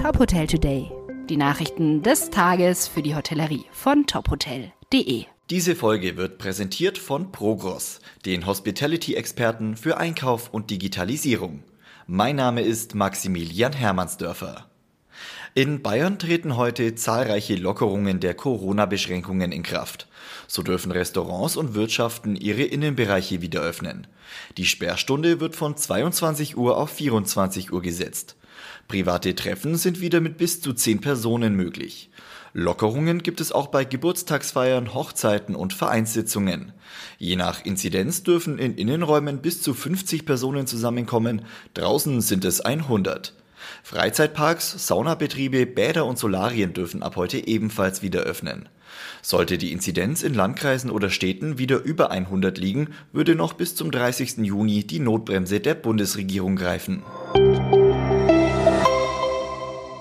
Top Hotel Today. Die Nachrichten des Tages für die Hotellerie von tophotel.de. Diese Folge wird präsentiert von Progros, den Hospitality-Experten für Einkauf und Digitalisierung. Mein Name ist Maximilian Hermannsdörfer. In Bayern treten heute zahlreiche Lockerungen der Corona-Beschränkungen in Kraft. So dürfen Restaurants und Wirtschaften ihre Innenbereiche wieder öffnen. Die Sperrstunde wird von 22 Uhr auf 24 Uhr gesetzt. Private Treffen sind wieder mit bis zu 10 Personen möglich. Lockerungen gibt es auch bei Geburtstagsfeiern, Hochzeiten und Vereinssitzungen. Je nach Inzidenz dürfen in Innenräumen bis zu 50 Personen zusammenkommen, draußen sind es 100. Freizeitparks, Saunabetriebe, Bäder und Solarien dürfen ab heute ebenfalls wieder öffnen. Sollte die Inzidenz in Landkreisen oder Städten wieder über 100 liegen, würde noch bis zum 30. Juni die Notbremse der Bundesregierung greifen.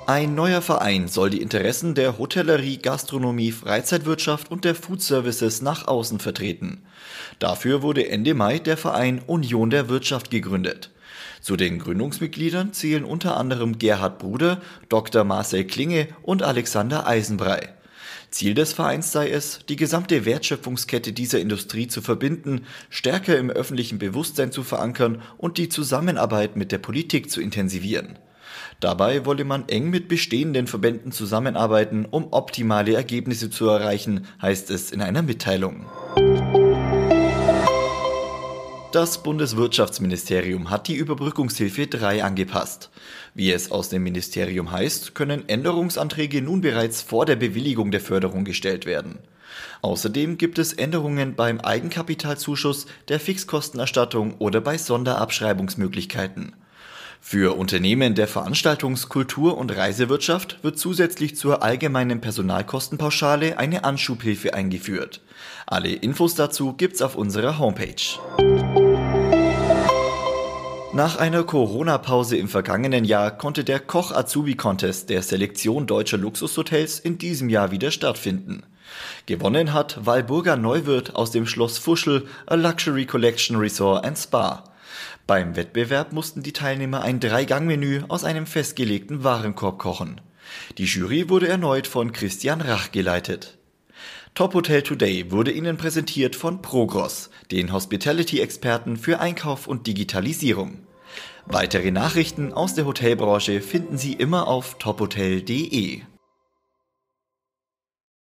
Ein neuer Verein soll die Interessen der Hotellerie, Gastronomie, Freizeitwirtschaft und der Food Services nach außen vertreten. Dafür wurde Ende Mai der Verein Union der Wirtschaft gegründet. Zu den Gründungsmitgliedern zählen unter anderem Gerhard Bruder, Dr. Marcel Klinge und Alexander Eisenbrei. Ziel des Vereins sei es, die gesamte Wertschöpfungskette dieser Industrie zu verbinden, stärker im öffentlichen Bewusstsein zu verankern und die Zusammenarbeit mit der Politik zu intensivieren. Dabei wolle man eng mit bestehenden Verbänden zusammenarbeiten, um optimale Ergebnisse zu erreichen, heißt es in einer Mitteilung. Das Bundeswirtschaftsministerium hat die Überbrückungshilfe 3 angepasst. Wie es aus dem Ministerium heißt, können Änderungsanträge nun bereits vor der Bewilligung der Förderung gestellt werden. Außerdem gibt es Änderungen beim Eigenkapitalzuschuss, der Fixkostenerstattung oder bei Sonderabschreibungsmöglichkeiten. Für Unternehmen der Veranstaltungs-, Kultur- und Reisewirtschaft wird zusätzlich zur allgemeinen Personalkostenpauschale eine Anschubhilfe eingeführt. Alle Infos dazu gibt's auf unserer Homepage. Nach einer Corona-Pause im vergangenen Jahr konnte der Koch Azubi Contest der Selektion deutscher Luxushotels in diesem Jahr wieder stattfinden. Gewonnen hat Walburga Neuwirth aus dem Schloss Fuschel, a Luxury Collection Resort and Spa. Beim Wettbewerb mussten die Teilnehmer ein Drei-Gang-Menü aus einem festgelegten Warenkorb kochen. Die Jury wurde erneut von Christian Rach geleitet. Top Hotel Today wurde Ihnen präsentiert von Progros, den Hospitality-Experten für Einkauf und Digitalisierung. Weitere Nachrichten aus der Hotelbranche finden Sie immer auf tophotel.de.